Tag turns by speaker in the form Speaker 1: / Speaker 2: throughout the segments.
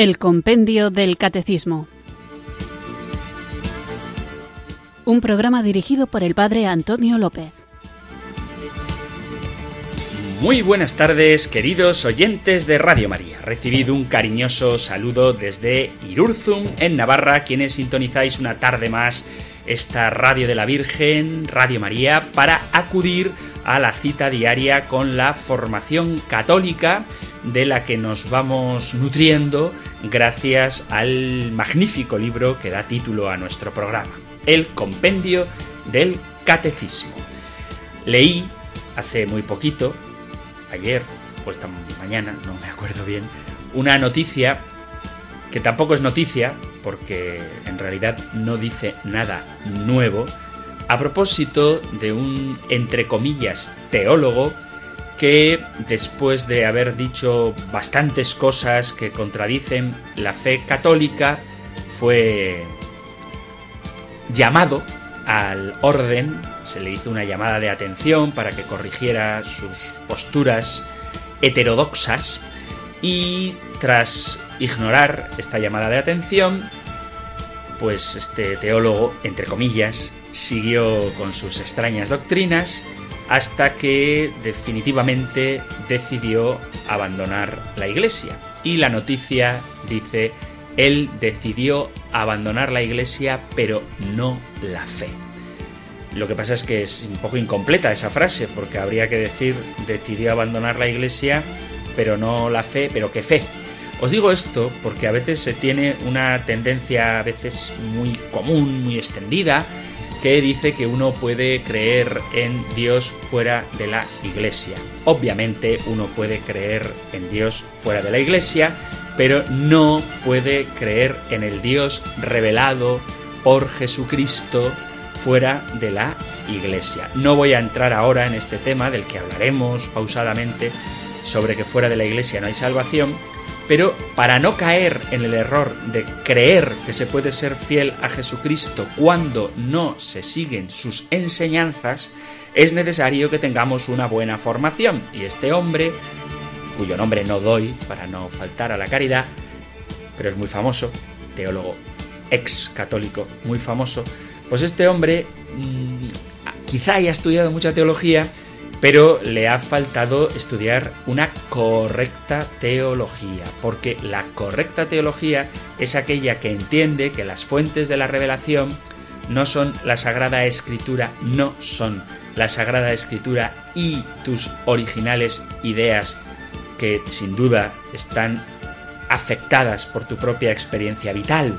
Speaker 1: El Compendio del Catecismo. Un programa dirigido por el Padre Antonio López.
Speaker 2: Muy buenas tardes, queridos oyentes de Radio María. Recibido un cariñoso saludo desde Irurzum, en Navarra, quienes sintonizáis una tarde más esta Radio de la Virgen, Radio María, para acudir a la cita diaria con la formación católica de la que nos vamos nutriendo gracias al magnífico libro que da título a nuestro programa, El Compendio del Catecismo. Leí hace muy poquito, ayer o esta mañana, no me acuerdo bien, una noticia que tampoco es noticia, porque en realidad no dice nada nuevo, a propósito de un, entre comillas, teólogo que después de haber dicho bastantes cosas que contradicen la fe católica, fue llamado al orden, se le hizo una llamada de atención para que corrigiera sus posturas heterodoxas y tras ignorar esta llamada de atención, pues este teólogo, entre comillas, siguió con sus extrañas doctrinas hasta que definitivamente decidió abandonar la iglesia. Y la noticia dice, él decidió abandonar la iglesia, pero no la fe. Lo que pasa es que es un poco incompleta esa frase, porque habría que decir, decidió abandonar la iglesia, pero no la fe, pero qué fe. Os digo esto porque a veces se tiene una tendencia, a veces muy común, muy extendida, que dice que uno puede creer en Dios fuera de la iglesia. Obviamente uno puede creer en Dios fuera de la iglesia, pero no puede creer en el Dios revelado por Jesucristo fuera de la iglesia. No voy a entrar ahora en este tema del que hablaremos pausadamente sobre que fuera de la iglesia no hay salvación, pero para no caer en el error de creer que se puede ser fiel a Jesucristo cuando no se siguen sus enseñanzas, es necesario que tengamos una buena formación. Y este hombre, cuyo nombre no doy para no faltar a la caridad, pero es muy famoso, teólogo ex católico, muy famoso, pues este hombre mmm, quizá haya estudiado mucha teología, pero le ha faltado estudiar una correcta teología, porque la correcta teología es aquella que entiende que las fuentes de la revelación no son la Sagrada Escritura, no son la Sagrada Escritura y tus originales ideas que sin duda están afectadas por tu propia experiencia vital,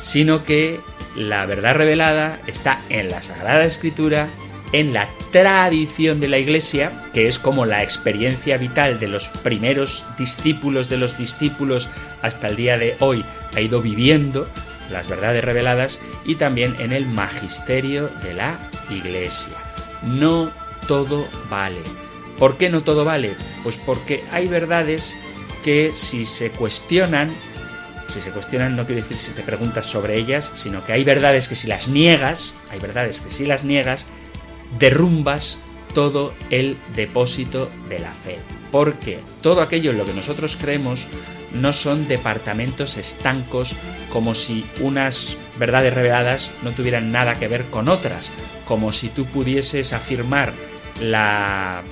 Speaker 2: sino que la verdad revelada está en la Sagrada Escritura en la tradición de la Iglesia, que es como la experiencia vital de los primeros discípulos de los discípulos hasta el día de hoy ha ido viviendo las verdades reveladas y también en el magisterio de la Iglesia. No todo vale. ¿Por qué no todo vale? Pues porque hay verdades que si se cuestionan, si se cuestionan no quiero decir si te preguntas sobre ellas, sino que hay verdades que si las niegas, hay verdades que si las niegas, derrumbas todo el depósito de la fe. Porque todo aquello en lo que nosotros creemos no son departamentos estancos como si unas verdades reveladas no tuvieran nada que ver con otras, como si tú pudieses afirmar la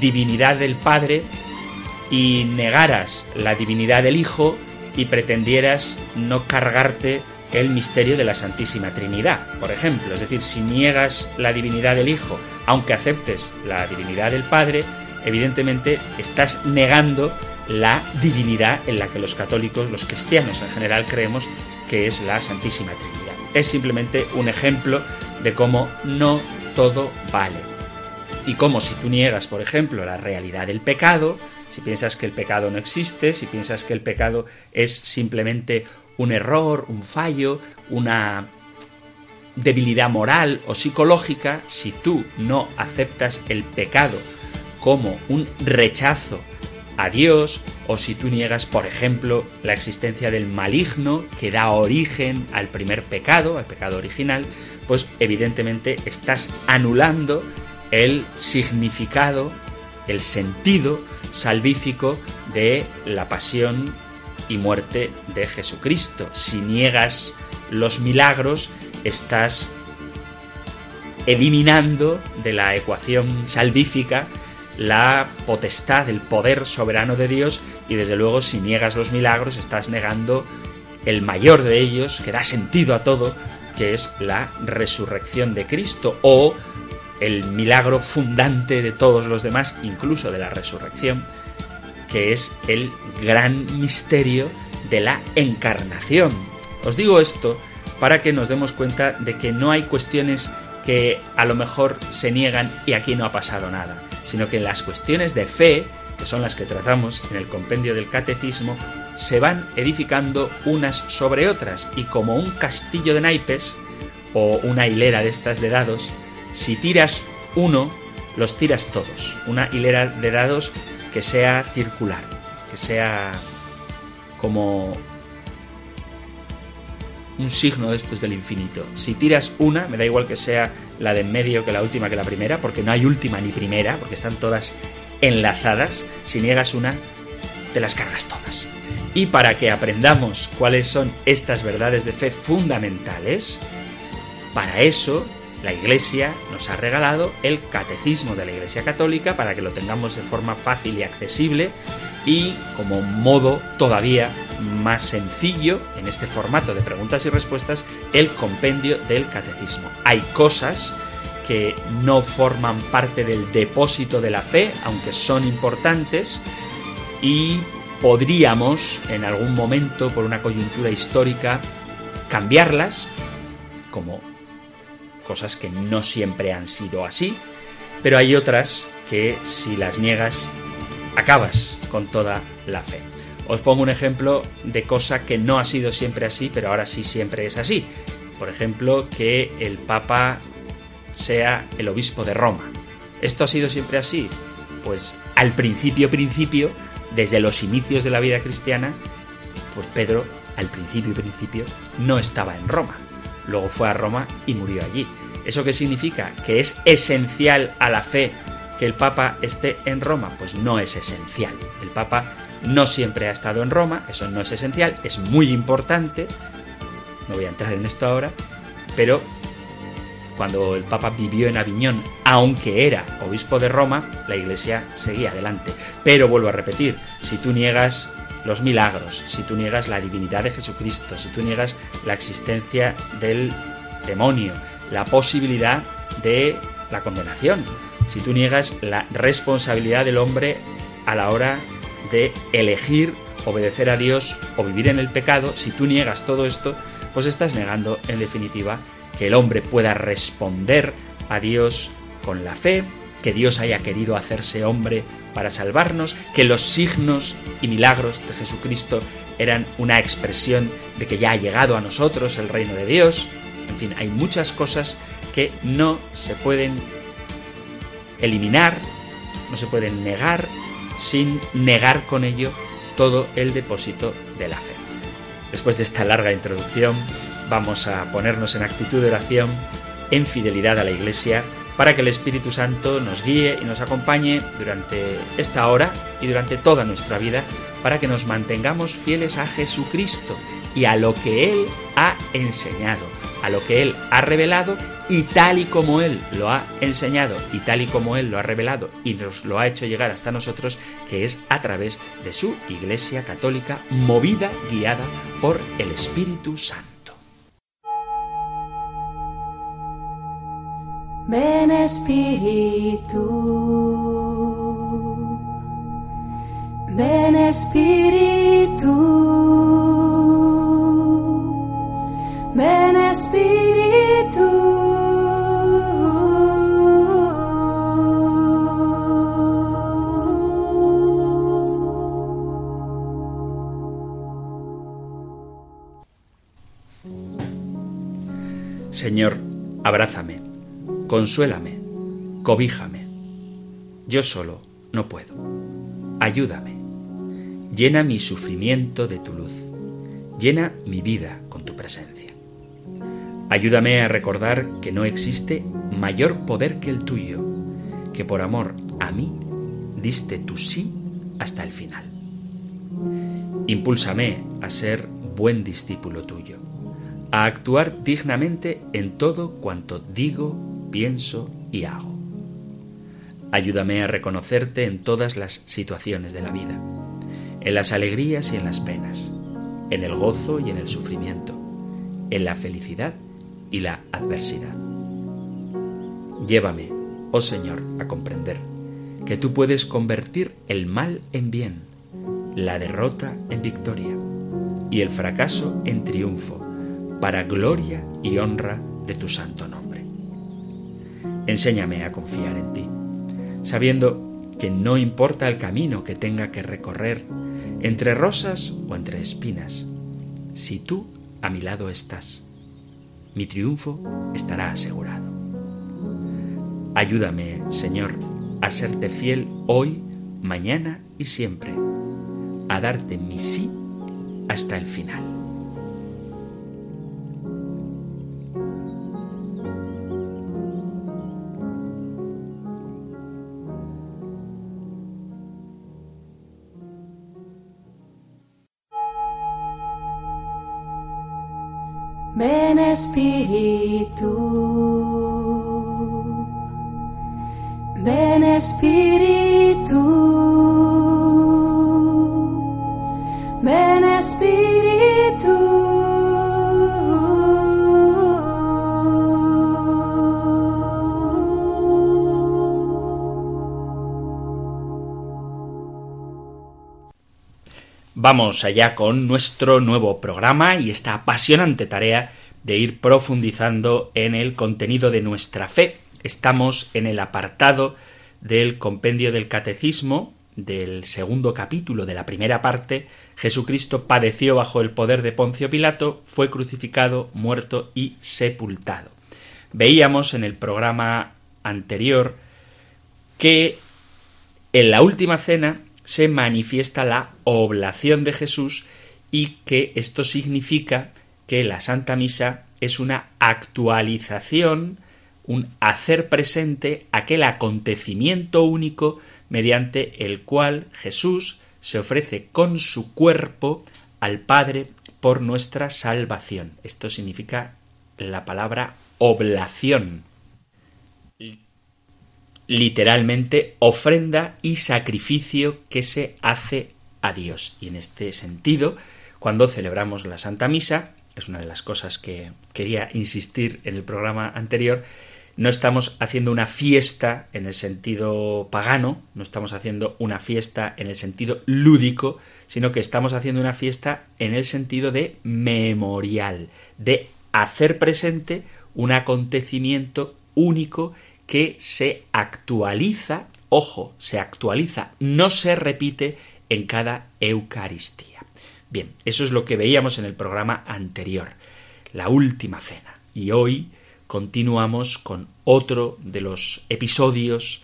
Speaker 2: divinidad del Padre y negaras la divinidad del Hijo y pretendieras no cargarte el misterio de la Santísima Trinidad, por ejemplo. Es decir, si niegas la divinidad del Hijo, aunque aceptes la divinidad del Padre, evidentemente estás negando la divinidad en la que los católicos, los cristianos en general, creemos que es la Santísima Trinidad. Es simplemente un ejemplo de cómo no todo vale. Y cómo si tú niegas, por ejemplo, la realidad del pecado, si piensas que el pecado no existe, si piensas que el pecado es simplemente un error, un fallo, una debilidad moral o psicológica, si tú no aceptas el pecado como un rechazo a Dios, o si tú niegas, por ejemplo, la existencia del maligno que da origen al primer pecado, al pecado original, pues evidentemente estás anulando el significado, el sentido salvífico de la pasión y muerte de Jesucristo. Si niegas los milagros, estás eliminando de la ecuación salvífica la potestad, el poder soberano de Dios y desde luego si niegas los milagros estás negando el mayor de ellos, que da sentido a todo, que es la resurrección de Cristo o el milagro fundante de todos los demás, incluso de la resurrección, que es el gran misterio de la encarnación. Os digo esto para que nos demos cuenta de que no hay cuestiones que a lo mejor se niegan y aquí no ha pasado nada, sino que las cuestiones de fe, que son las que tratamos en el compendio del catecismo, se van edificando unas sobre otras y como un castillo de naipes o una hilera de estas de dados, si tiras uno, los tiras todos. Una hilera de dados que sea circular, que sea como un signo de estos del infinito. Si tiras una, me da igual que sea la de en medio que la última que la primera, porque no hay última ni primera, porque están todas enlazadas. Si niegas una, te las cargas todas. Y para que aprendamos cuáles son estas verdades de fe fundamentales, para eso la Iglesia nos ha regalado el Catecismo de la Iglesia Católica para que lo tengamos de forma fácil y accesible y como modo todavía más sencillo en este formato de preguntas y respuestas el compendio del catecismo. Hay cosas que no forman parte del depósito de la fe, aunque son importantes, y podríamos en algún momento, por una coyuntura histórica, cambiarlas, como cosas que no siempre han sido así, pero hay otras que si las niegas, acabas con toda la fe. Os pongo un ejemplo de cosa que no ha sido siempre así, pero ahora sí siempre es así. Por ejemplo, que el Papa sea el obispo de Roma. ¿Esto ha sido siempre así? Pues al principio, principio, desde los inicios de la vida cristiana, pues Pedro, al principio, principio, no estaba en Roma. Luego fue a Roma y murió allí. ¿Eso qué significa? Que es esencial a la fe que el Papa esté en Roma? Pues no es esencial. El Papa no siempre ha estado en Roma, eso no es esencial, es muy importante, no voy a entrar en esto ahora, pero cuando el Papa vivió en Aviñón, aunque era obispo de Roma, la Iglesia seguía adelante. Pero vuelvo a repetir, si tú niegas los milagros, si tú niegas la divinidad de Jesucristo, si tú niegas la existencia del demonio, la posibilidad de la condenación, si tú niegas la responsabilidad del hombre a la hora de elegir obedecer a Dios o vivir en el pecado, si tú niegas todo esto, pues estás negando en definitiva que el hombre pueda responder a Dios con la fe, que Dios haya querido hacerse hombre para salvarnos, que los signos y milagros de Jesucristo eran una expresión de que ya ha llegado a nosotros el reino de Dios. En fin, hay muchas cosas que no se pueden eliminar, no se pueden negar sin negar con ello todo el depósito de la fe. Después de esta larga introducción, vamos a ponernos en actitud de oración, en fidelidad a la Iglesia, para que el Espíritu Santo nos guíe y nos acompañe durante esta hora y durante toda nuestra vida, para que nos mantengamos fieles a Jesucristo y a lo que Él ha enseñado, a lo que Él ha revelado y tal y como Él lo ha enseñado y tal y como Él lo ha revelado y nos lo ha hecho llegar hasta nosotros, que es a través de su Iglesia Católica movida, guiada por el Espíritu Santo.
Speaker 3: Ven Espíritu, ven Espíritu, ven Espíritu.
Speaker 2: Señor, abrázame, consuélame, cobíjame. Yo solo no puedo. Ayúdame. Llena mi sufrimiento de tu luz. Llena mi vida con tu presencia. Ayúdame a recordar que no existe mayor poder que el tuyo, que por amor a mí diste tu sí hasta el final. Impúlsame a ser buen discípulo tuyo, a actuar dignamente en todo cuanto digo, pienso y hago. Ayúdame a reconocerte en todas las situaciones de la vida, en las alegrías y en las penas, en el gozo y en el sufrimiento, en la felicidad y la adversidad. Llévame, oh Señor, a comprender que tú puedes convertir el mal en bien, la derrota en victoria y el fracaso en triunfo, para gloria y honra de tu santo nombre. Enséñame a confiar en ti, sabiendo que no importa el camino que tenga que recorrer, entre rosas o entre espinas, si tú a mi lado estás, mi triunfo estará asegurado. Ayúdame, Señor, a serte fiel hoy, mañana y siempre, a darte mi sí hasta el final.
Speaker 3: Espíritu, ven Espíritu, ven Espíritu.
Speaker 2: Vamos allá con nuestro nuevo programa y esta apasionante tarea de ir profundizando en el contenido de nuestra fe. Estamos en el apartado del compendio del catecismo del segundo capítulo de la primera parte, Jesucristo padeció bajo el poder de Poncio Pilato, fue crucificado, muerto y sepultado. Veíamos en el programa anterior que en la última cena se manifiesta la oblación de Jesús y que esto significa que la Santa Misa es una actualización, un hacer presente aquel acontecimiento único mediante el cual Jesús se ofrece con su cuerpo al Padre por nuestra salvación. Esto significa la palabra oblación. Literalmente ofrenda y sacrificio que se hace a Dios. Y en este sentido, cuando celebramos la Santa Misa, es una de las cosas que quería insistir en el programa anterior, no estamos haciendo una fiesta en el sentido pagano, no estamos haciendo una fiesta en el sentido lúdico, sino que estamos haciendo una fiesta en el sentido de memorial, de hacer presente un acontecimiento único que se actualiza, ojo, se actualiza, no se repite en cada Eucaristía. Bien, eso es lo que veíamos en el programa anterior, la última cena. Y hoy continuamos con otro de los episodios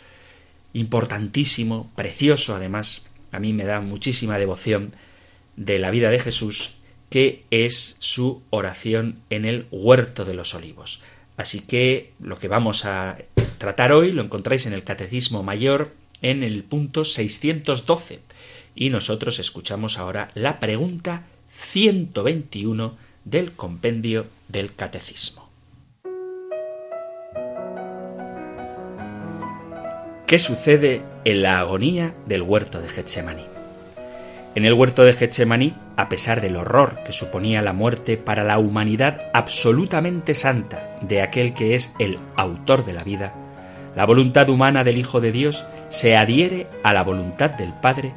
Speaker 2: importantísimo, precioso además, a mí me da muchísima devoción de la vida de Jesús, que es su oración en el huerto de los olivos. Así que lo que vamos a tratar hoy lo encontráis en el Catecismo Mayor en el punto 612 y nosotros escuchamos ahora la pregunta 121 del compendio del Catecismo. ¿Qué sucede en la agonía del huerto de Getsemaní? En el huerto de Getsemaní, a pesar del horror que suponía la muerte para la humanidad absolutamente santa de aquel que es el autor de la vida, la voluntad humana del Hijo de Dios se adhiere a la voluntad del Padre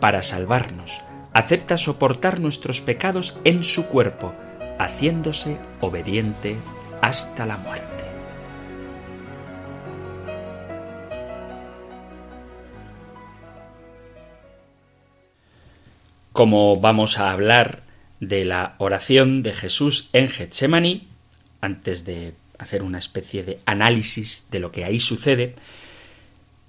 Speaker 2: para salvarnos, acepta soportar nuestros pecados en su cuerpo, haciéndose obediente hasta la muerte. Como vamos a hablar de la oración de Jesús en Getsemaní, antes de hacer una especie de análisis de lo que ahí sucede,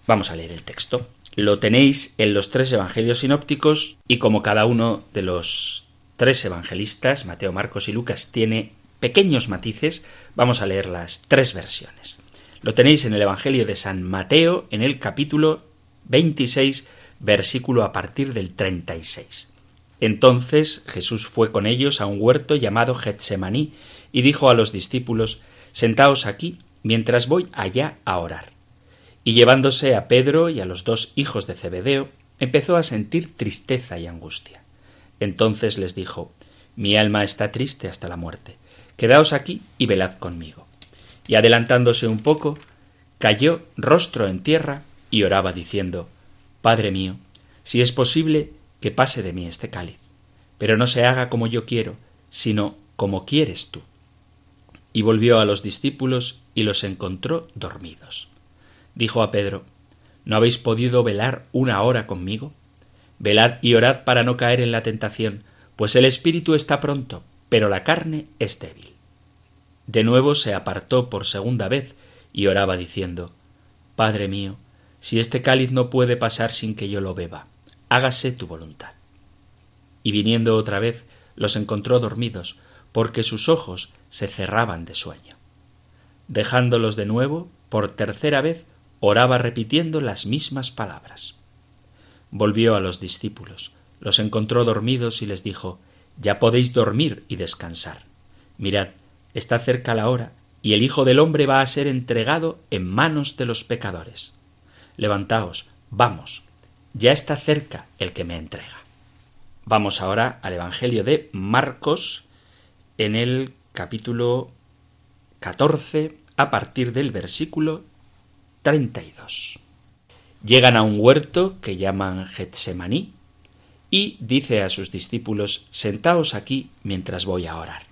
Speaker 2: vamos a leer el texto. Lo tenéis en los tres evangelios sinópticos y como cada uno de los tres evangelistas, Mateo, Marcos y Lucas, tiene pequeños matices, vamos a leer las tres versiones. Lo tenéis en el Evangelio de San Mateo, en el capítulo 26, versículo a partir del 36. Entonces Jesús fue con ellos a un huerto llamado Getsemaní y dijo a los discípulos Sentaos aquí mientras voy allá a orar. Y llevándose a Pedro y a los dos hijos de Zebedeo, empezó a sentir tristeza y angustia. Entonces les dijo Mi alma está triste hasta la muerte. Quedaos aquí y velad conmigo. Y adelantándose un poco, cayó rostro en tierra y oraba diciendo Padre mío, si es posible que pase de mí este cáliz, pero no se haga como yo quiero, sino como quieres tú. Y volvió a los discípulos y los encontró dormidos. Dijo a Pedro ¿No habéis podido velar una hora conmigo? Velad y orad para no caer en la tentación, pues el espíritu está pronto, pero la carne es débil. De nuevo se apartó por segunda vez y oraba diciendo Padre mío, si este cáliz no puede pasar sin que yo lo beba, hágase tu voluntad. Y viniendo otra vez, los encontró dormidos, porque sus ojos se cerraban de sueño. Dejándolos de nuevo, por tercera vez, oraba repitiendo las mismas palabras. Volvió a los discípulos, los encontró dormidos y les dijo Ya podéis dormir y descansar. Mirad, está cerca la hora, y el Hijo del hombre va a ser entregado en manos de los pecadores. Levantaos, vamos, ya está cerca el que me entrega. Vamos ahora al Evangelio de Marcos en el capítulo 14 a partir del versículo 32. Llegan a un huerto que llaman Getsemaní y dice a sus discípulos Sentaos aquí mientras voy a orar.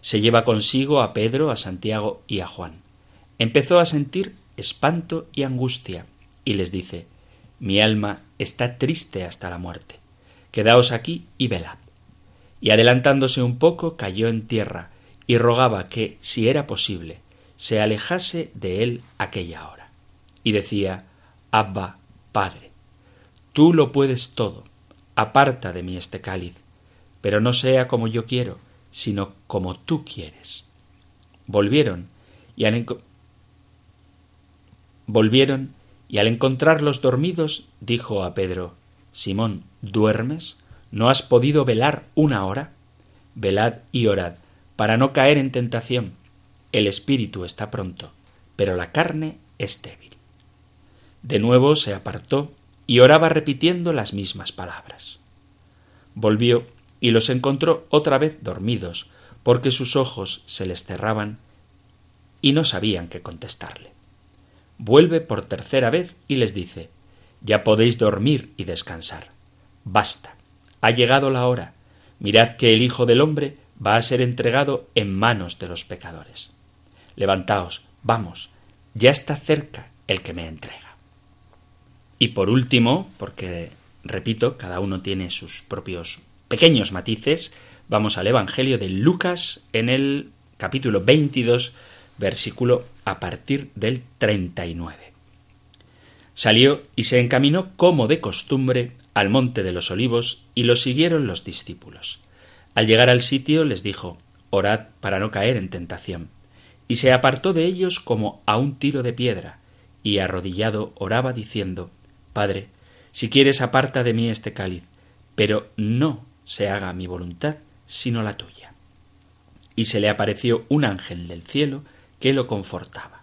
Speaker 2: Se lleva consigo a Pedro, a Santiago y a Juan. Empezó a sentir espanto y angustia y les dice Mi alma está triste hasta la muerte. Quedaos aquí y velad. Y adelantándose un poco cayó en tierra y rogaba que, si era posible, se alejase de él aquella hora. Y decía Abba, Padre, tú lo puedes todo, aparta de mí este cáliz, pero no sea como yo quiero, sino como tú quieres. Volvieron y al volvieron y al encontrarlos dormidos dijo a Pedro Simón, ¿duermes? ¿No has podido velar una hora? Velad y orad, para no caer en tentación. El espíritu está pronto, pero la carne es débil. De nuevo se apartó y oraba repitiendo las mismas palabras. Volvió y los encontró otra vez dormidos, porque sus ojos se les cerraban y no sabían qué contestarle. Vuelve por tercera vez y les dice Ya podéis dormir y descansar. Basta. Ha llegado la hora. Mirad que el Hijo del hombre va a ser entregado en manos de los pecadores. Levantaos, vamos, ya está cerca el que me entrega. Y por último, porque, repito, cada uno tiene sus propios pequeños matices, vamos al Evangelio de Lucas en el capítulo 22, versículo a partir del 39. Salió y se encaminó como de costumbre al monte de los olivos y lo siguieron los discípulos. Al llegar al sitio les dijo Orad para no caer en tentación. Y se apartó de ellos como a un tiro de piedra, y arrodillado oraba diciendo Padre, si quieres aparta de mí este cáliz, pero no se haga mi voluntad, sino la tuya. Y se le apareció un ángel del cielo que lo confortaba.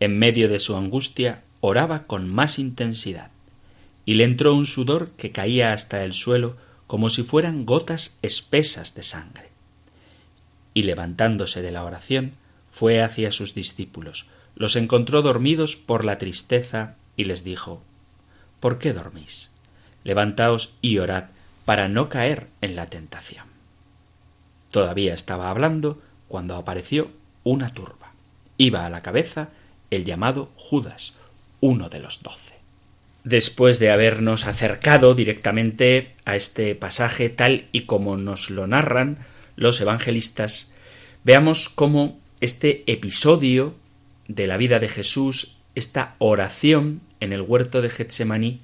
Speaker 2: En medio de su angustia oraba con más intensidad, y le entró un sudor que caía hasta el suelo como si fueran gotas espesas de sangre. Y levantándose de la oración, fue hacia sus discípulos, los encontró dormidos por la tristeza y les dijo ¿Por qué dormís? Levantaos y orad para no caer en la tentación. Todavía estaba hablando cuando apareció una turba. Iba a la cabeza el llamado Judas, uno de los doce. Después de habernos acercado directamente a este pasaje tal y como nos lo narran los evangelistas, veamos cómo este episodio de la vida de Jesús, esta oración en el huerto de Getsemaní,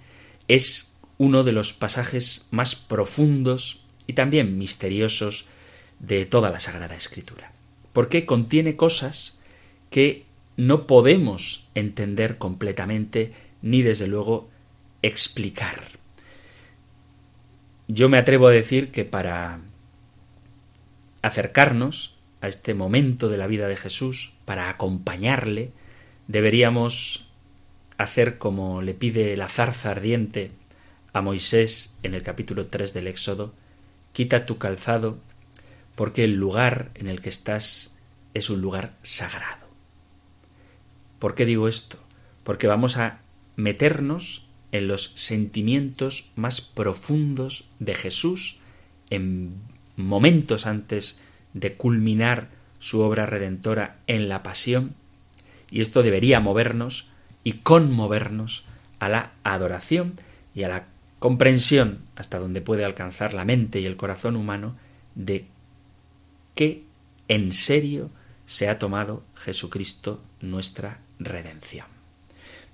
Speaker 2: es uno de los pasajes más profundos y también misteriosos de toda la Sagrada Escritura, porque contiene cosas que no podemos entender completamente ni desde luego explicar. yo me atrevo a decir que para acercarnos a este momento de la vida de Jesús, para acompañarle, deberíamos hacer como le pide la zarza ardiente a Moisés en el capítulo 3 del Éxodo, quita tu calzado, porque el lugar en el que estás es un lugar sagrado. ¿Por qué digo esto? Porque vamos a meternos en los sentimientos más profundos de Jesús en momentos antes de culminar su obra redentora en la pasión, y esto debería movernos y conmovernos a la adoración y a la comprensión hasta donde puede alcanzar la mente y el corazón humano de qué en serio se ha tomado Jesucristo nuestra redención.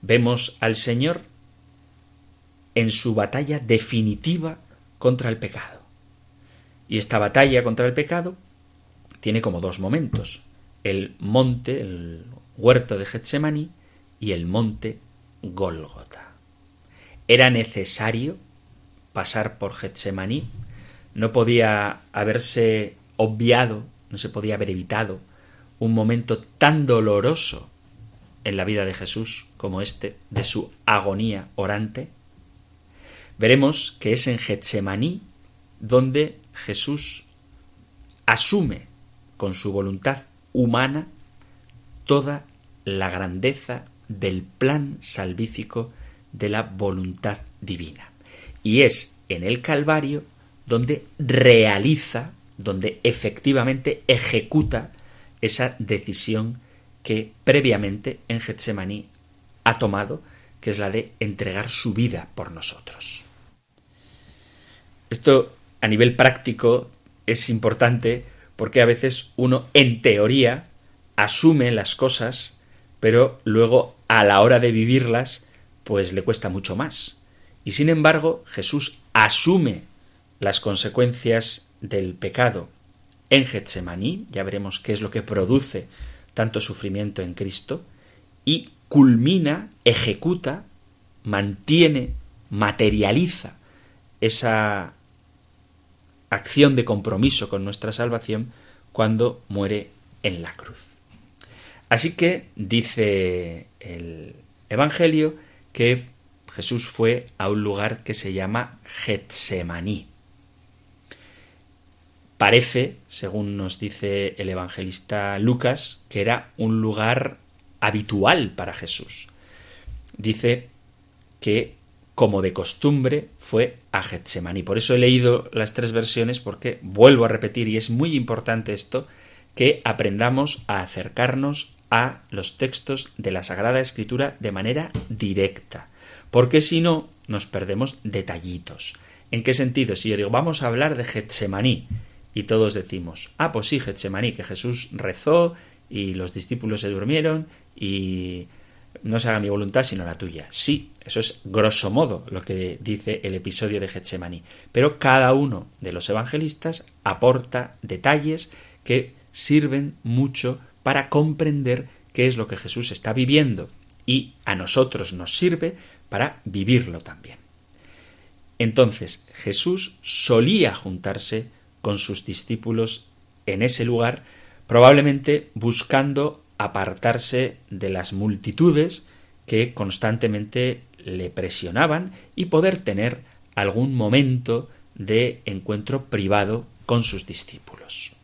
Speaker 2: Vemos al Señor en su batalla definitiva contra el pecado. Y esta batalla contra el pecado tiene como dos momentos, el monte, el huerto de Getsemaní y el monte Gólgota. Era necesario pasar por Getsemaní, no podía haberse obviado, no se podía haber evitado un momento tan doloroso en la vida de Jesús como este, de su agonía orante. Veremos que es en Getsemaní donde Jesús asume con su voluntad humana toda la grandeza del plan salvífico de la voluntad divina. Y es en el Calvario donde realiza, donde efectivamente ejecuta esa decisión que previamente en Getsemaní ha tomado, que es la de entregar su vida por nosotros. Esto a nivel práctico es importante porque a veces uno en teoría asume las cosas, pero luego a la hora de vivirlas pues le cuesta mucho más. Y sin embargo, Jesús asume las consecuencias del pecado en Getsemaní, ya veremos qué es lo que produce tanto sufrimiento en Cristo, y culmina, ejecuta, mantiene, materializa esa acción de compromiso con nuestra salvación cuando muere en la cruz. Así que dice el Evangelio que Jesús fue a un lugar que se llama Getsemaní. Parece, según nos dice el evangelista Lucas, que era un lugar habitual para Jesús. Dice que, como de costumbre, fue a Getsemaní. Por eso he leído las tres versiones, porque vuelvo a repetir, y es muy importante esto, que aprendamos a acercarnos a los textos de la Sagrada Escritura de manera directa, porque si no, nos perdemos detallitos. ¿En qué sentido? Si yo digo, vamos a hablar de Getsemaní, y todos decimos, ah, pues sí, Getsemaní, que Jesús rezó y los discípulos se durmieron y no se haga mi voluntad sino la tuya. Sí, eso es grosso modo lo que dice el episodio de Getsemaní. Pero cada uno de los evangelistas aporta detalles que sirven mucho para comprender qué es lo que Jesús está viviendo y a nosotros nos sirve para vivirlo también. Entonces Jesús solía juntarse con sus discípulos en ese lugar, probablemente buscando apartarse de las multitudes que constantemente le presionaban y poder tener algún momento de encuentro privado con sus discípulos.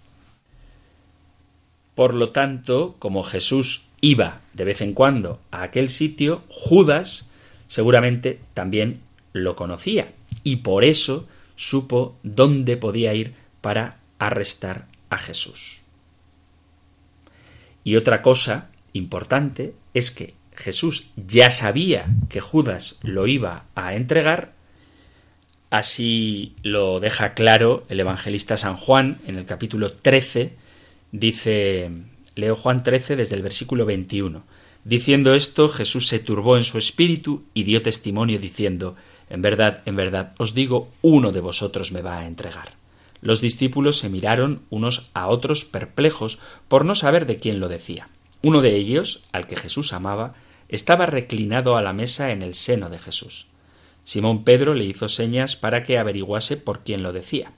Speaker 2: Por lo tanto, como Jesús iba de vez en cuando a aquel sitio, Judas seguramente también lo conocía y por eso supo dónde podía ir para arrestar a Jesús. Y otra cosa importante es que Jesús ya sabía que Judas lo iba a entregar, así lo deja claro el evangelista San Juan en el capítulo 13, dice, leo Juan 13 desde el versículo 21. Diciendo esto, Jesús se turbó en su espíritu y dio testimonio diciendo, En verdad, en verdad, os digo, uno de vosotros me va a entregar. Los discípulos se miraron unos a otros perplejos por no saber de quién lo decía. Uno de ellos, al que Jesús amaba, estaba reclinado a la mesa en el seno de Jesús. Simón Pedro le hizo señas para que averiguase por quién lo decía.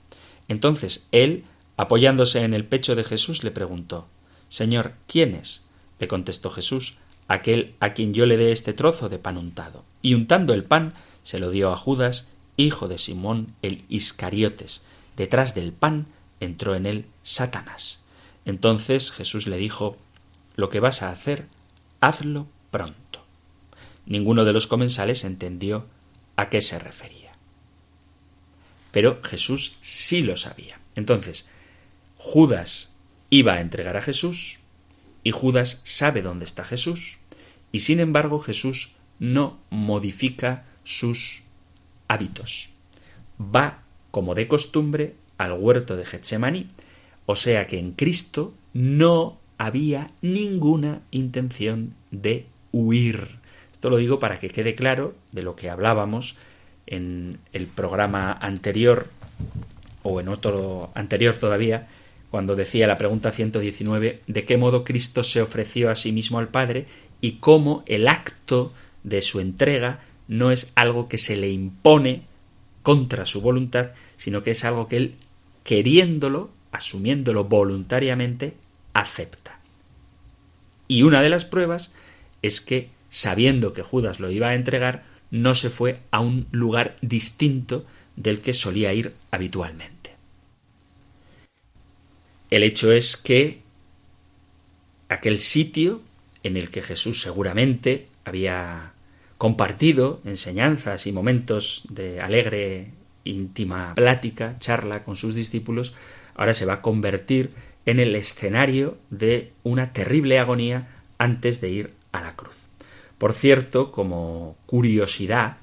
Speaker 2: Entonces él, apoyándose en el pecho de Jesús, le preguntó Señor, ¿quién es? Le contestó Jesús, aquel a quien yo le dé este trozo de pan untado. Y untando el pan, se lo dio a Judas, hijo de Simón el Iscariotes. Detrás del pan entró en él Satanás. Entonces Jesús le dijo Lo que vas a hacer, hazlo pronto. Ninguno de los comensales entendió a qué se refería. Pero Jesús sí lo sabía. Entonces, Judas iba a entregar a Jesús y Judas sabe dónde está Jesús y sin embargo Jesús no modifica sus hábitos. Va, como de costumbre, al huerto de Getsemaní, o sea que en Cristo no había ninguna intención de huir. Esto lo digo para que quede claro de lo que hablábamos en el programa anterior o en otro anterior todavía, cuando decía la pregunta 119 de qué modo Cristo se ofreció a sí mismo al Padre y cómo el acto de su entrega no es algo que se le impone contra su voluntad, sino que es algo que él, queriéndolo, asumiéndolo voluntariamente, acepta. Y una de las pruebas es que sabiendo que Judas lo iba a entregar, no se fue a un lugar distinto del que solía ir habitualmente. El hecho es que aquel sitio en el que Jesús seguramente había compartido enseñanzas y momentos de alegre, íntima plática, charla con sus discípulos, ahora se va a convertir en el escenario de una terrible agonía antes de ir a la cruz. Por cierto, como curiosidad,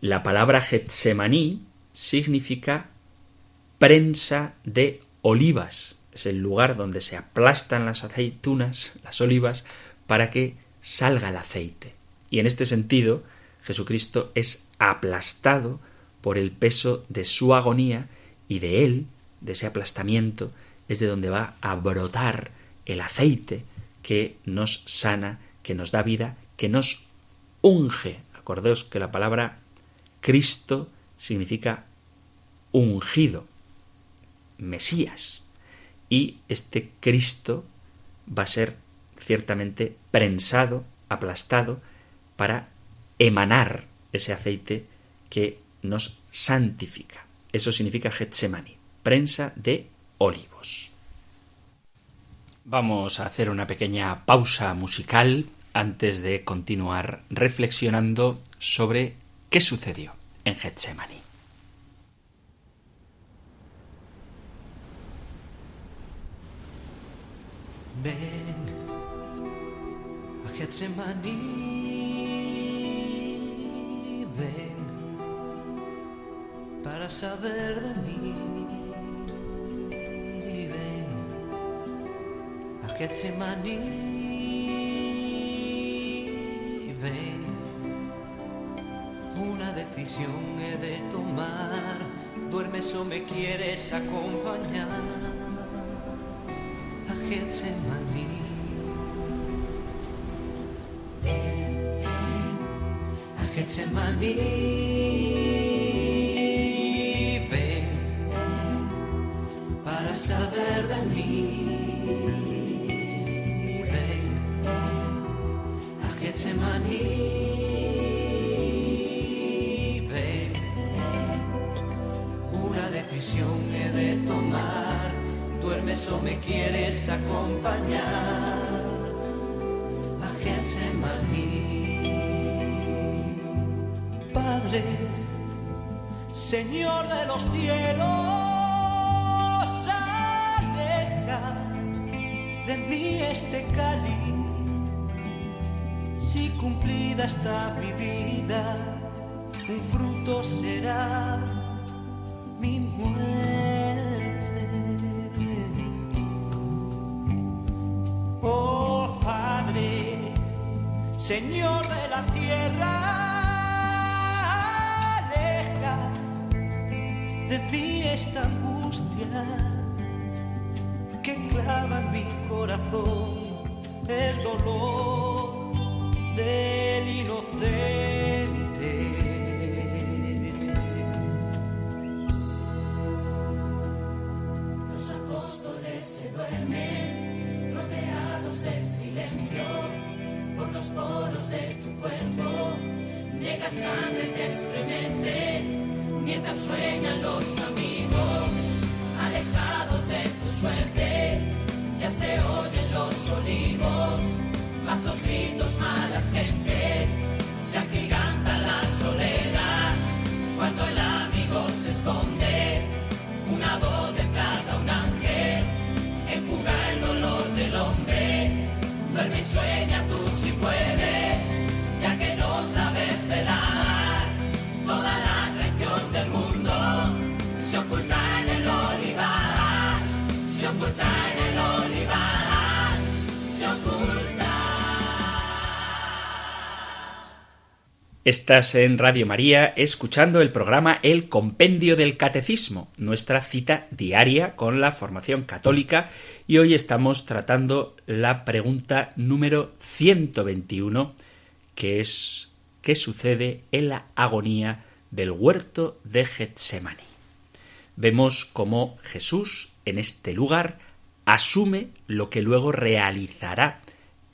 Speaker 2: la palabra Getsemaní significa prensa de olivas. Es el lugar donde se aplastan las aceitunas, las olivas, para que salga el aceite. Y en este sentido, Jesucristo es aplastado por el peso de su agonía y de él, de ese aplastamiento, es de donde va a brotar el aceite que nos sana que nos da vida, que nos unge. Acordaos que la palabra Cristo significa ungido, Mesías. Y este Cristo va a ser ciertamente prensado, aplastado, para emanar ese aceite que nos santifica. Eso significa Getsemani, prensa de olivos. Vamos a hacer una pequeña pausa musical antes de continuar reflexionando sobre qué sucedió en Getsemaní.
Speaker 4: Ven a Getsemaní, ven para saber de mí. Ven a Getsemaní ven, una decisión he de tomar, duermes o me quieres acompañar Getsemaní. A Getsemaní. Ven para saber de mí. Duermes o me quieres acompañar. A Getsemaní. Padre, Señor de los cielos, aleja de mí este cáliz. Si cumplida está mi vida, un fruto será Señor de la tierra, aleja de mí esta angustia que clava en mi corazón el dolor del inocente.
Speaker 2: Estás en Radio María escuchando el programa El Compendio del Catecismo, nuestra cita diaria con la formación católica y hoy estamos tratando la pregunta número 121 que es ¿qué sucede en la agonía del huerto de Getsemani? Vemos cómo Jesús en este lugar asume lo que luego realizará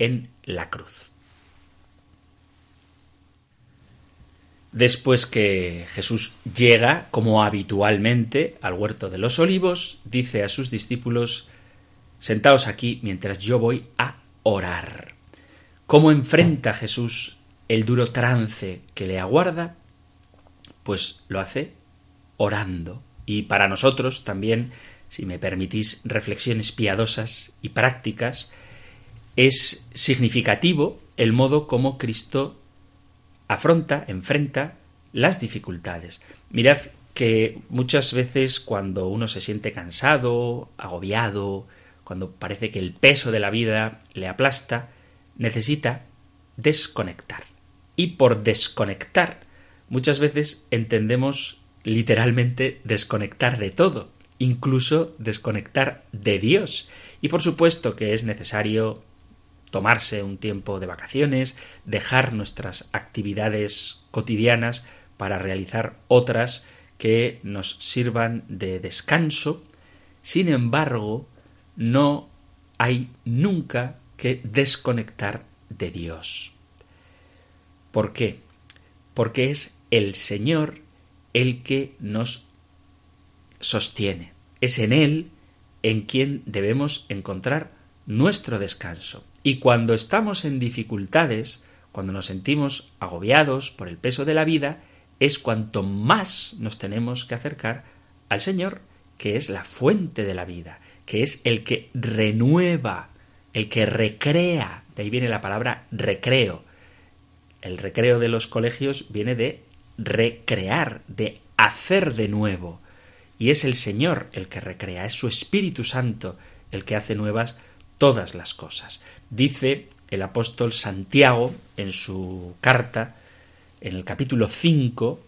Speaker 2: en la cruz. Después que Jesús llega, como habitualmente, al huerto de los olivos, dice a sus discípulos, Sentaos aquí mientras yo voy a orar. ¿Cómo enfrenta Jesús el duro trance que le aguarda? Pues lo hace orando. Y para nosotros también, si me permitís reflexiones piadosas y prácticas, es significativo el modo como Cristo afronta, enfrenta las dificultades. Mirad que muchas veces cuando uno se siente cansado, agobiado, cuando parece que el peso de la vida le aplasta, necesita desconectar. Y por desconectar, muchas veces entendemos literalmente desconectar de todo, incluso desconectar de Dios. Y por supuesto que es necesario tomarse un tiempo de vacaciones, dejar nuestras actividades cotidianas para realizar otras que nos sirvan de descanso. Sin embargo, no hay nunca que desconectar de Dios. ¿Por qué? Porque es el Señor el que nos sostiene. Es en Él en quien debemos encontrar nuestro descanso. Y cuando estamos en dificultades, cuando nos sentimos agobiados por el peso de la vida, es cuanto más nos tenemos que acercar al Señor, que es la fuente de la vida, que es el que renueva, el que recrea. De ahí viene la palabra recreo. El recreo de los colegios viene de recrear, de hacer de nuevo. Y es el Señor el que recrea, es su Espíritu Santo el que hace nuevas todas las cosas. Dice el apóstol Santiago en su carta, en el capítulo 5,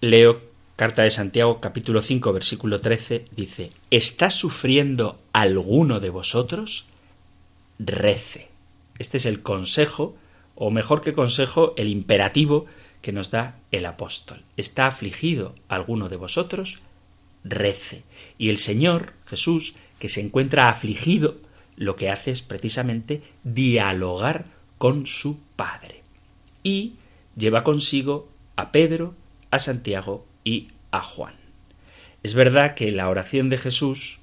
Speaker 2: leo carta de Santiago capítulo 5 versículo 13, dice, ¿está sufriendo alguno de vosotros? Rece. Este es el consejo, o mejor que consejo, el imperativo que nos da el apóstol. ¿Está afligido alguno de vosotros? Rece. Y el Señor, Jesús, que se encuentra afligido, lo que hace es precisamente dialogar con su Padre. Y lleva consigo a Pedro, a Santiago y a Juan. Es verdad que la oración de Jesús,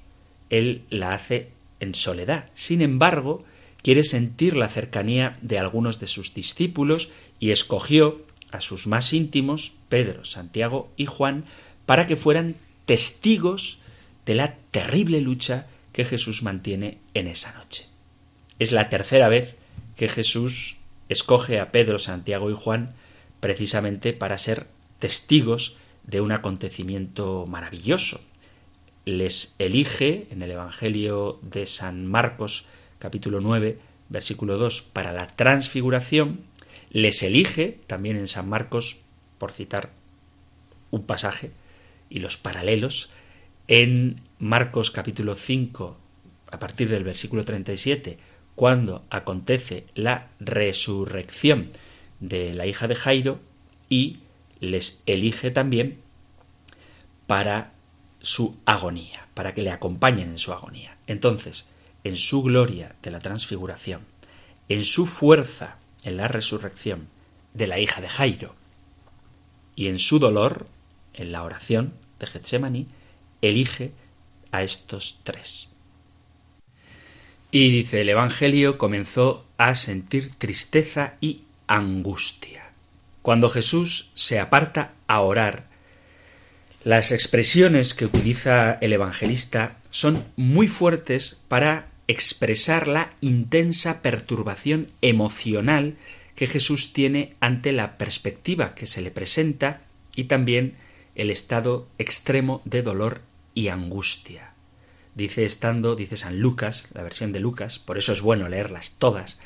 Speaker 2: él la hace en soledad. Sin embargo, quiere sentir la cercanía de algunos de sus discípulos y escogió a sus más íntimos, Pedro, Santiago y Juan, para que fueran testigos de la terrible lucha que Jesús mantiene en esa noche. Es la tercera vez que Jesús escoge a Pedro, Santiago y Juan precisamente para ser testigos de un acontecimiento maravilloso. Les elige en el Evangelio de San Marcos capítulo 9 versículo 2 para la transfiguración, les elige también en San Marcos, por citar un pasaje, y los paralelos, en Marcos capítulo 5, a partir del versículo 37, cuando acontece la resurrección de la hija de Jairo y les elige también para su agonía, para que le acompañen en su agonía. Entonces, en su gloria de la transfiguración, en su fuerza en la resurrección de la hija de Jairo, y en su dolor, en la oración de Getsemaní, elige a estos tres. Y dice el Evangelio comenzó a sentir tristeza y angustia. Cuando Jesús se aparta a orar, las expresiones que utiliza el evangelista son muy fuertes para expresar la intensa perturbación emocional que Jesús tiene ante la perspectiva que se le presenta y también el estado extremo de dolor y angustia. Dice estando, dice San Lucas, la versión de Lucas, por eso es bueno leerlas todas,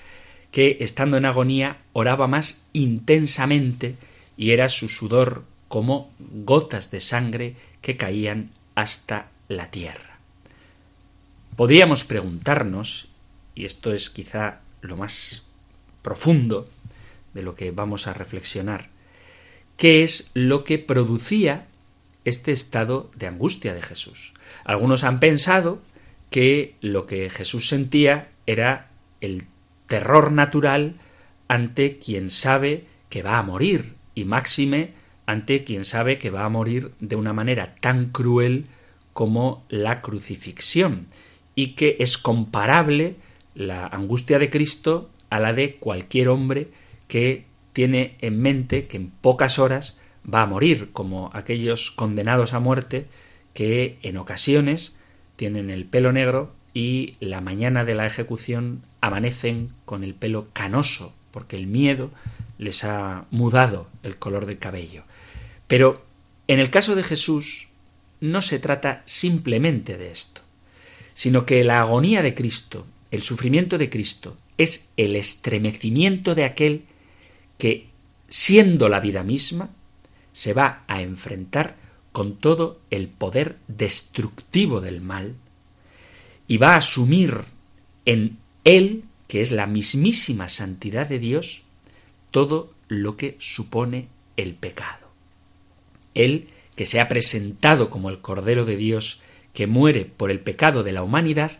Speaker 2: que estando en agonía oraba más intensamente y era su sudor como gotas de sangre que caían hasta la tierra. Podríamos preguntarnos, y esto es quizá lo más profundo de lo que vamos a reflexionar, qué es lo que producía este estado de angustia de Jesús. Algunos han pensado que lo que Jesús sentía era el terror natural ante quien sabe que va a morir y máxime ante quien sabe que va a morir de una manera tan cruel como la crucifixión y que es comparable la angustia de Cristo a la de cualquier hombre que tiene en mente que en pocas horas va a morir, como aquellos condenados a muerte que en ocasiones tienen el pelo negro y la mañana de la ejecución amanecen con el pelo canoso, porque el miedo les ha mudado el color del cabello. Pero en el caso de Jesús no se trata simplemente de esto, sino que la agonía de Cristo, el sufrimiento de Cristo, es el estremecimiento de aquel que, siendo la vida misma, se va a enfrentar con todo el poder destructivo del mal y va a asumir en él, que es la mismísima santidad de Dios, todo lo que supone el pecado. Él, que se ha presentado como el Cordero de Dios que muere por el pecado de la humanidad,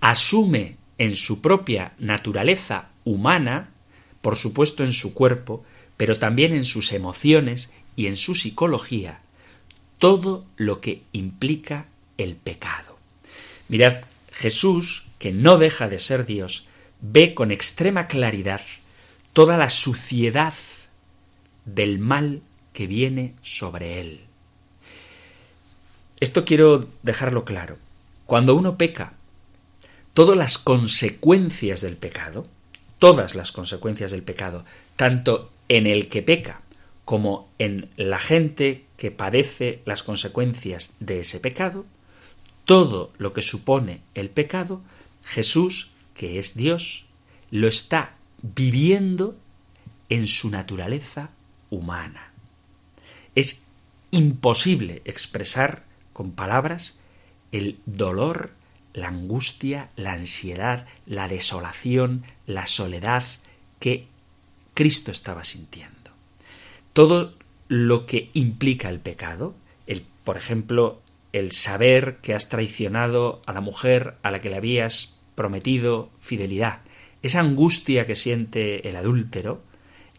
Speaker 2: asume en su propia naturaleza humana, por supuesto en su cuerpo, pero también en sus emociones y en su psicología, todo lo que implica el pecado. Mirad, Jesús, que no deja de ser Dios, ve con extrema claridad toda la suciedad del mal que viene sobre él. Esto quiero dejarlo claro. Cuando uno peca, todas las consecuencias del pecado, todas las consecuencias del pecado, tanto en el que peca como en la gente que padece las consecuencias de ese pecado, todo lo que supone el pecado, Jesús, que es Dios, lo está viviendo en su naturaleza humana. Es imposible expresar con palabras el dolor, la angustia, la ansiedad, la desolación, la soledad que Cristo estaba sintiendo. Todo lo que implica el pecado, el, por ejemplo, el saber que has traicionado a la mujer a la que le habías prometido fidelidad, esa angustia que siente el adúltero,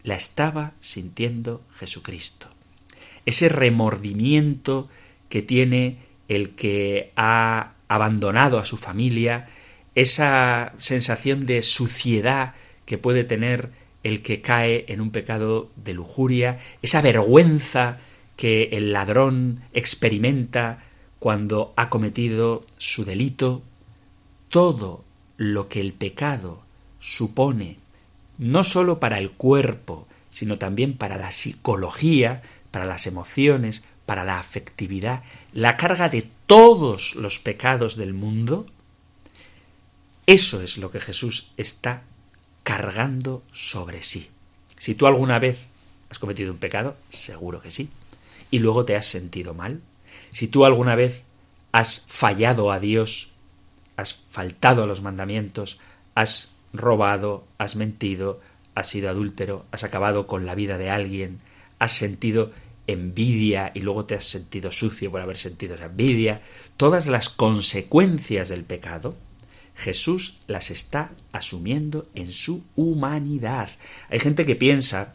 Speaker 2: la estaba sintiendo Jesucristo. Ese remordimiento que tiene el que ha abandonado a su familia, esa sensación de suciedad que puede tener el que cae en un pecado de lujuria, esa vergüenza que el ladrón experimenta cuando ha cometido su delito, todo lo que el pecado supone, no sólo para el cuerpo, sino también para la psicología, para las emociones, para la afectividad, la carga de todos los pecados del mundo, eso es lo que Jesús está cargando sobre sí. Si tú alguna vez has cometido un pecado, seguro que sí, y luego te has sentido mal, si tú alguna vez has fallado a Dios, has faltado a los mandamientos, has robado, has mentido, has sido adúltero, has acabado con la vida de alguien, has sentido envidia y luego te has sentido sucio por haber sentido esa envidia, todas las consecuencias del pecado, Jesús las está asumiendo en su humanidad. Hay gente que piensa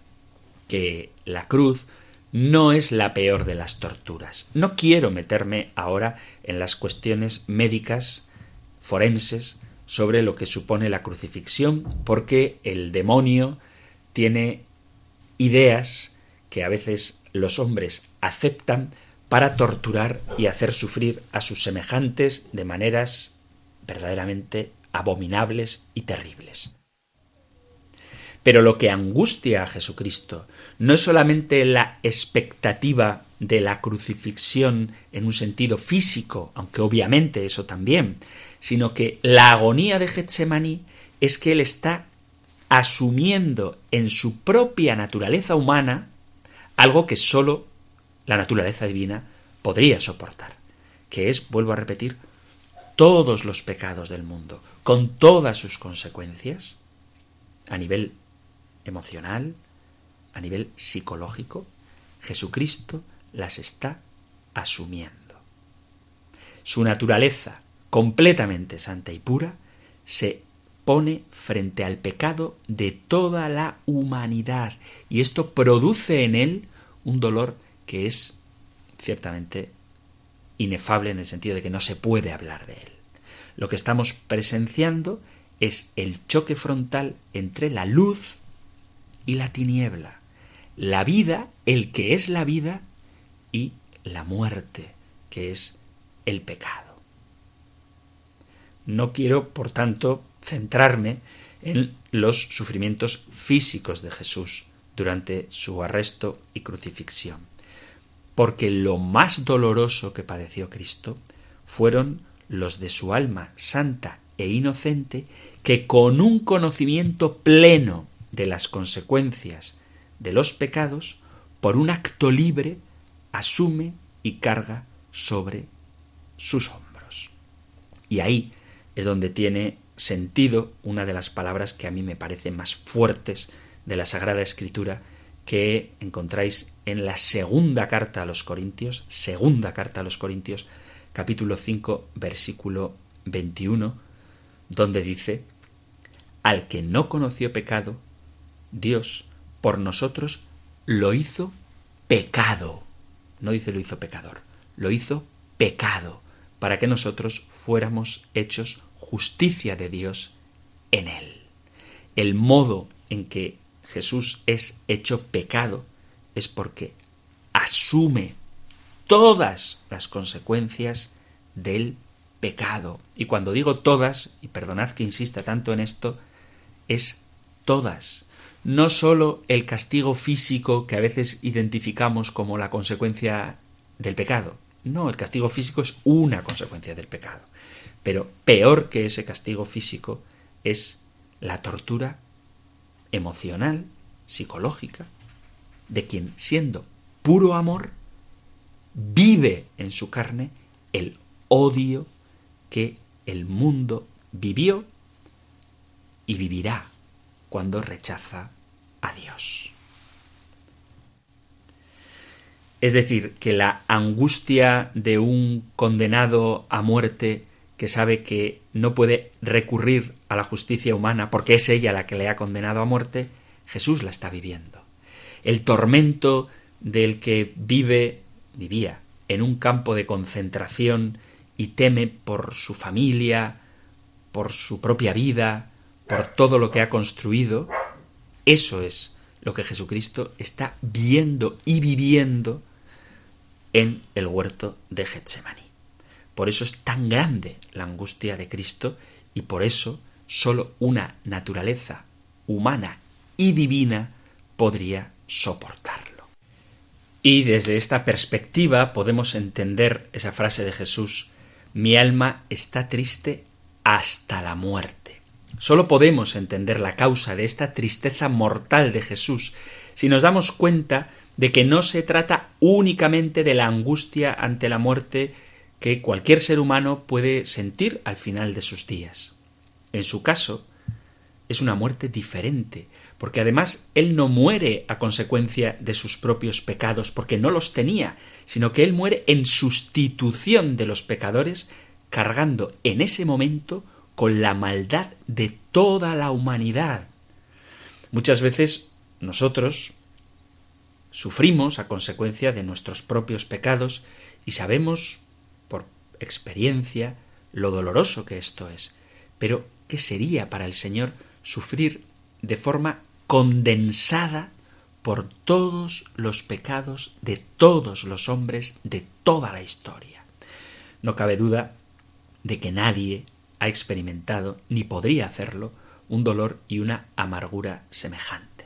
Speaker 2: que la cruz no es la peor de las torturas. No quiero meterme ahora en las cuestiones médicas, forenses, sobre lo que supone la crucifixión, porque el demonio tiene ideas que a veces los hombres aceptan para torturar y hacer sufrir a sus semejantes de maneras verdaderamente abominables y terribles. Pero lo que angustia a Jesucristo no es solamente la expectativa de la crucifixión en un sentido físico, aunque obviamente eso también, sino que la agonía de Getsemaní es que él está asumiendo en su propia naturaleza humana algo que sólo la naturaleza divina podría soportar, que es, vuelvo a repetir, todos los pecados del mundo, con todas sus consecuencias, a nivel emocional, a nivel psicológico, Jesucristo las está asumiendo. Su naturaleza, completamente santa y pura, se pone frente al pecado de toda la humanidad y esto produce en él un dolor que es ciertamente inefable en el sentido de que no se puede hablar de él. Lo que estamos presenciando es el choque frontal entre la luz y la tiniebla, la vida, el que es la vida, y la muerte, que es el pecado. No quiero, por tanto, centrarme en los sufrimientos físicos de Jesús durante su arresto y crucifixión, porque lo más doloroso que padeció Cristo fueron los de su alma santa e inocente, que con un conocimiento pleno de las consecuencias de los pecados, por un acto libre, asume y carga sobre sus hombros. Y ahí es donde tiene sentido una de las palabras que a mí me parecen más fuertes de la Sagrada Escritura que encontráis en la segunda carta a los Corintios, segunda carta a los Corintios, capítulo 5, versículo 21, donde dice, al que no conoció pecado, Dios por nosotros lo hizo pecado. No dice lo hizo pecador, lo hizo pecado, para que nosotros fuéramos hechos justicia de Dios en él. El modo en que Jesús es hecho pecado es porque asume todas las consecuencias del pecado. Y cuando digo todas, y perdonad que insista tanto en esto, es todas no sólo el castigo físico que a veces identificamos como la consecuencia del pecado. No, el castigo físico es una consecuencia del pecado. Pero peor que ese castigo físico es la tortura emocional, psicológica, de quien siendo puro amor, vive en su carne el odio que el mundo vivió y vivirá cuando rechaza a Dios. Es decir, que la angustia de un condenado a muerte que sabe que no puede recurrir a la justicia humana porque es ella la que le ha condenado a muerte, Jesús la está viviendo. El tormento del que vive, vivía, en un campo de concentración y teme por su familia, por su propia vida, por todo lo que ha construido, eso es lo que Jesucristo está viendo y viviendo en el huerto de Getsemaní. Por eso es tan grande la angustia de Cristo y por eso sólo una naturaleza humana y divina podría soportarlo. Y desde esta perspectiva podemos entender esa frase de Jesús, mi alma está triste hasta la muerte. Solo podemos entender la causa de esta tristeza mortal de Jesús si nos damos cuenta de que no se trata únicamente de la angustia ante la muerte que cualquier ser humano puede sentir al final de sus días. En su caso, es una muerte diferente, porque además él no muere a consecuencia de sus propios pecados, porque no los tenía, sino que él muere en sustitución de los pecadores, cargando en ese momento con la maldad de toda la humanidad. Muchas veces nosotros sufrimos a consecuencia de nuestros propios pecados y sabemos por experiencia lo doloroso que esto es. Pero, ¿qué sería para el Señor sufrir de forma condensada por todos los pecados de todos los hombres de toda la historia? No cabe duda de que nadie ha experimentado, ni podría hacerlo, un dolor y una amargura semejante.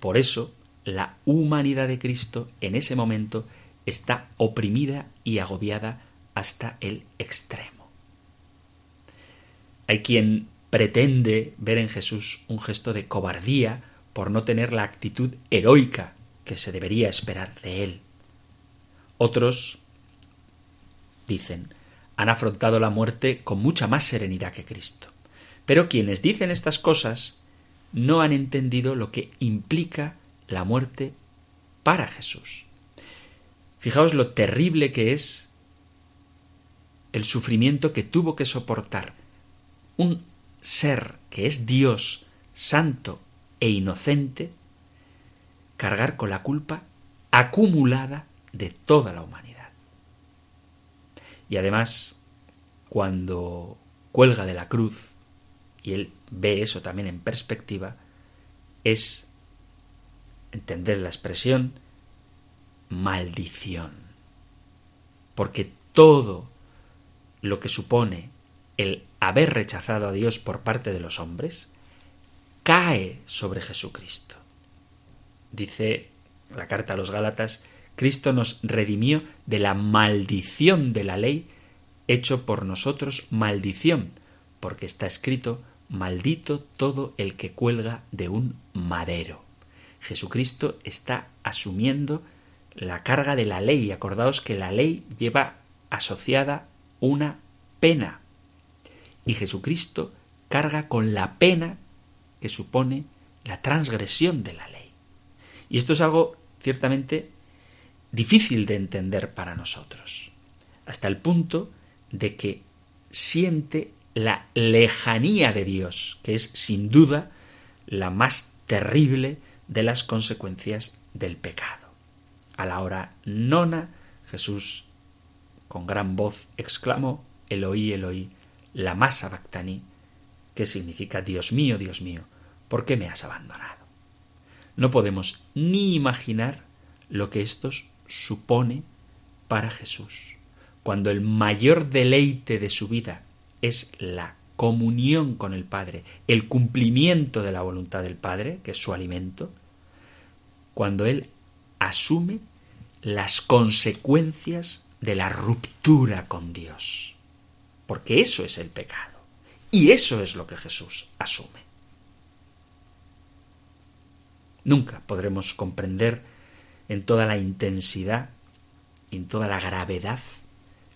Speaker 2: Por eso, la humanidad de Cristo en ese momento está oprimida y agobiada hasta el extremo. Hay quien pretende ver en Jesús un gesto de cobardía por no tener la actitud heroica que se debería esperar de él. Otros dicen, han afrontado la muerte con mucha más serenidad que Cristo. Pero quienes dicen estas cosas no han entendido lo que implica la muerte para Jesús. Fijaos lo terrible que es el sufrimiento que tuvo que soportar un ser que es Dios, santo e inocente, cargar con la culpa acumulada de toda la humanidad. Y además, cuando cuelga de la cruz, y él ve eso también en perspectiva, es entender la expresión maldición. Porque todo lo que supone el haber rechazado a Dios por parte de los hombres cae sobre Jesucristo. Dice la carta a los Gálatas, Cristo nos redimió de la maldición de la ley, hecho por nosotros maldición, porque está escrito, maldito todo el que cuelga de un madero. Jesucristo está asumiendo la carga de la ley. Acordaos que la ley lleva asociada una pena. Y Jesucristo carga con la pena que supone la transgresión de la ley. Y esto es algo ciertamente difícil de entender para nosotros, hasta el punto de que siente la lejanía de Dios, que es sin duda la más terrible de las consecuencias del pecado. A la hora nona, Jesús con gran voz exclamó, Eloí, Eloí, la masa bactani, que significa Dios mío, Dios mío, ¿por qué me has abandonado? No podemos ni imaginar lo que esto supone para Jesús, cuando el mayor deleite de su vida es la comunión con el Padre, el cumplimiento de la voluntad del Padre, que es su alimento, cuando Él asume las consecuencias de la ruptura con Dios. Porque eso es el pecado. Y eso es lo que Jesús asume. Nunca podremos comprender en toda la intensidad, en toda la gravedad,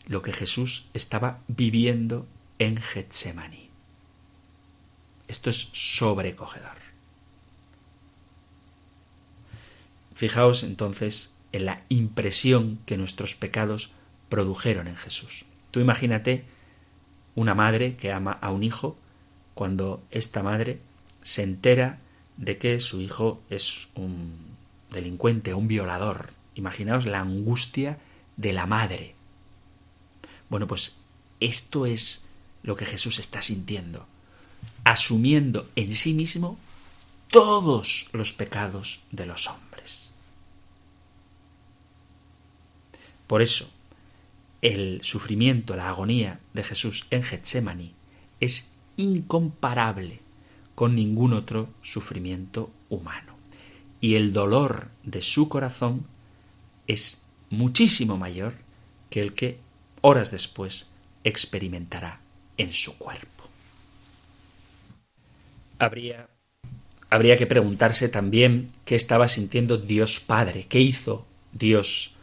Speaker 2: lo que Jesús estaba viviendo en Getsemaní. Esto es sobrecogedor. Fijaos entonces en la impresión que nuestros pecados produjeron en Jesús. Tú imagínate una madre que ama a un hijo cuando esta madre se entera de que su hijo es un delincuente, un violador. Imaginaos la angustia de la madre. Bueno, pues esto es lo que Jesús está sintiendo, asumiendo en sí mismo todos los pecados de los hombres. Por eso, el sufrimiento, la agonía de Jesús en Getsemaní es incomparable con ningún otro sufrimiento humano. Y el dolor de su corazón es muchísimo mayor que el que horas después experimentará en su cuerpo. Habría, habría que preguntarse también qué estaba sintiendo Dios Padre, qué hizo Dios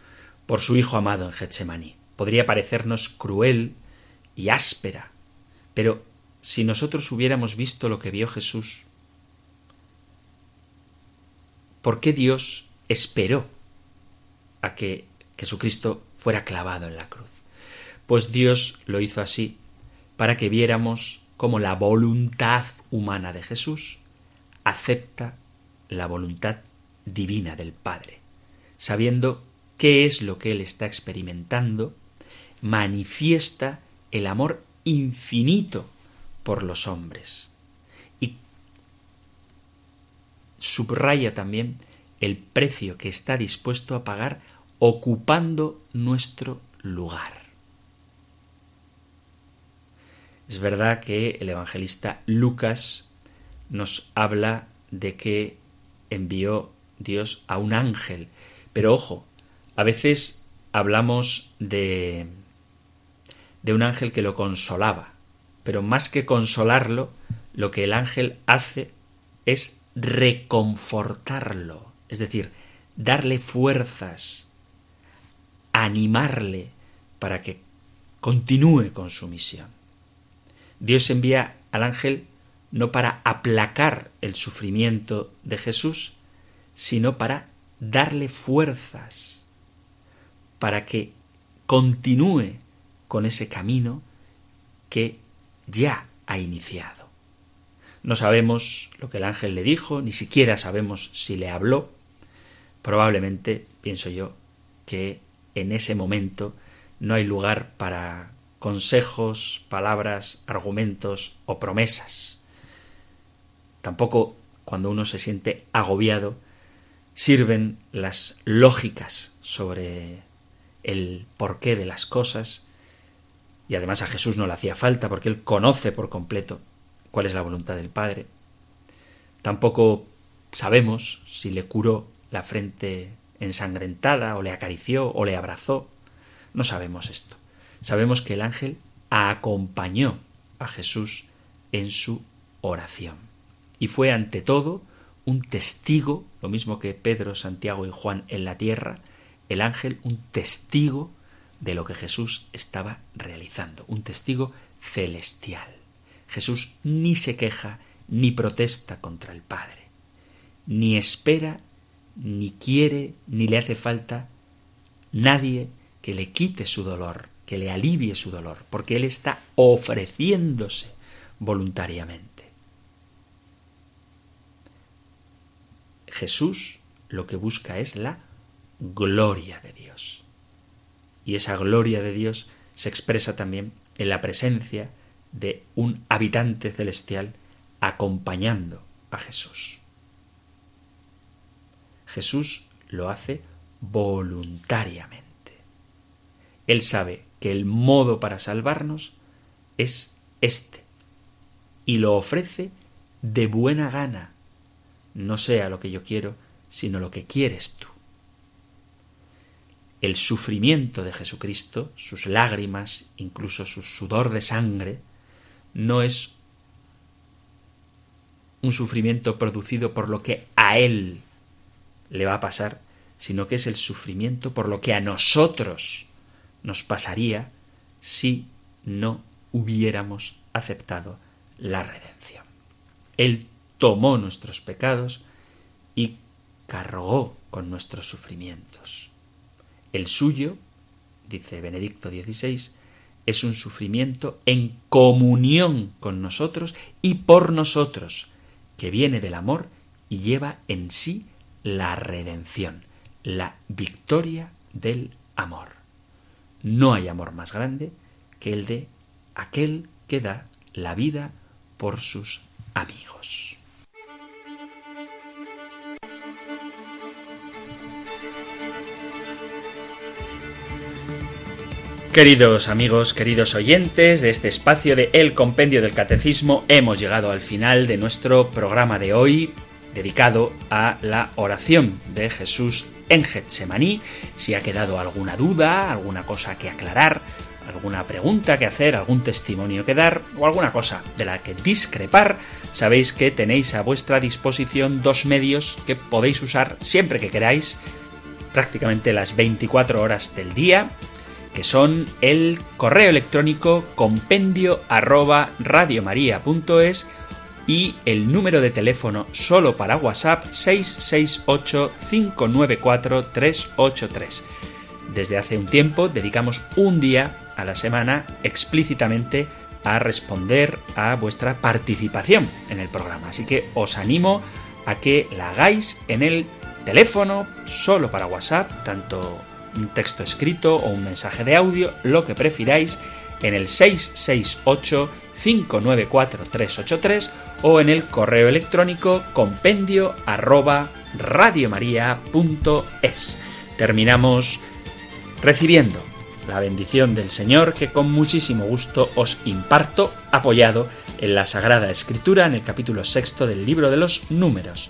Speaker 2: por su Hijo amado en Getsemaní. Podría parecernos cruel y áspera, pero si nosotros hubiéramos visto lo que vio Jesús, ¿por qué Dios esperó a que Jesucristo fuera clavado en la cruz? Pues Dios lo hizo así para que viéramos cómo la voluntad humana de Jesús acepta la voluntad divina del Padre, sabiendo qué es lo que él está experimentando, manifiesta el amor infinito por los hombres y subraya también el precio que está dispuesto a pagar ocupando nuestro lugar. Es verdad que el evangelista Lucas nos habla de que envió Dios a un ángel, pero ojo, a veces hablamos de de un ángel que lo consolaba, pero más que consolarlo, lo que el ángel hace es reconfortarlo, es decir, darle fuerzas, animarle para que continúe con su misión. Dios envía al ángel no para aplacar el sufrimiento de Jesús, sino para darle fuerzas, para que continúe con ese camino que ya ha iniciado. No sabemos lo que el ángel le dijo, ni siquiera sabemos si le habló. Probablemente, pienso yo, que en ese momento no hay lugar para consejos, palabras, argumentos o promesas. Tampoco cuando uno se siente agobiado sirven las lógicas sobre el porqué de las cosas, y además a Jesús no le hacía falta porque él conoce por completo cuál es la voluntad del Padre. Tampoco sabemos si le curó la frente ensangrentada o le acarició o le abrazó. No sabemos esto. Sabemos que el ángel acompañó a Jesús en su oración y fue ante todo un testigo, lo mismo que Pedro, Santiago y Juan en la tierra, el ángel un testigo de lo que Jesús estaba realizando, un testigo celestial. Jesús ni se queja ni protesta contra el Padre, ni espera, ni quiere, ni le hace falta nadie que le quite su dolor, que le alivie su dolor, porque Él está ofreciéndose voluntariamente. Jesús lo que busca es la gloria de Dios y esa gloria de Dios se expresa también en la presencia de un habitante celestial acompañando a Jesús. Jesús lo hace voluntariamente. Él sabe que el modo para salvarnos es este, y lo ofrece de buena gana, no sea lo que yo quiero, sino lo que quieres tú el sufrimiento de Jesucristo, sus lágrimas, incluso su sudor de sangre, no es un sufrimiento producido por lo que a Él le va a pasar, sino que es el sufrimiento por lo que a nosotros nos pasaría si no hubiéramos aceptado la redención. Él tomó nuestros pecados y cargó con nuestros sufrimientos. El suyo, dice Benedicto XVI, es un sufrimiento en comunión con nosotros y por nosotros, que viene del amor y lleva en sí la redención, la victoria del amor. No hay amor más grande que el de aquel que da la vida por sus amigos. Queridos amigos, queridos oyentes de este espacio de El Compendio del Catecismo, hemos llegado al final de nuestro programa de hoy dedicado a la oración de Jesús en Getsemaní. Si ha quedado alguna duda, alguna cosa que aclarar, alguna pregunta que hacer, algún testimonio que dar o alguna cosa de la que discrepar, sabéis que tenéis a vuestra disposición dos medios que podéis usar siempre que queráis, prácticamente las 24 horas del día que son el correo electrónico compendio arroba y el número de teléfono solo para WhatsApp 668-594-383. Desde hace un tiempo dedicamos un día a la semana explícitamente a responder a vuestra participación en el programa. Así que os animo a que la hagáis en el teléfono solo para WhatsApp, tanto un texto escrito o un mensaje de audio, lo que prefiráis, en el 668 594 383 o en el correo electrónico compendio arroba. Terminamos recibiendo la bendición del Señor que con muchísimo gusto os imparto, apoyado en la Sagrada Escritura en el capítulo sexto del libro de los números.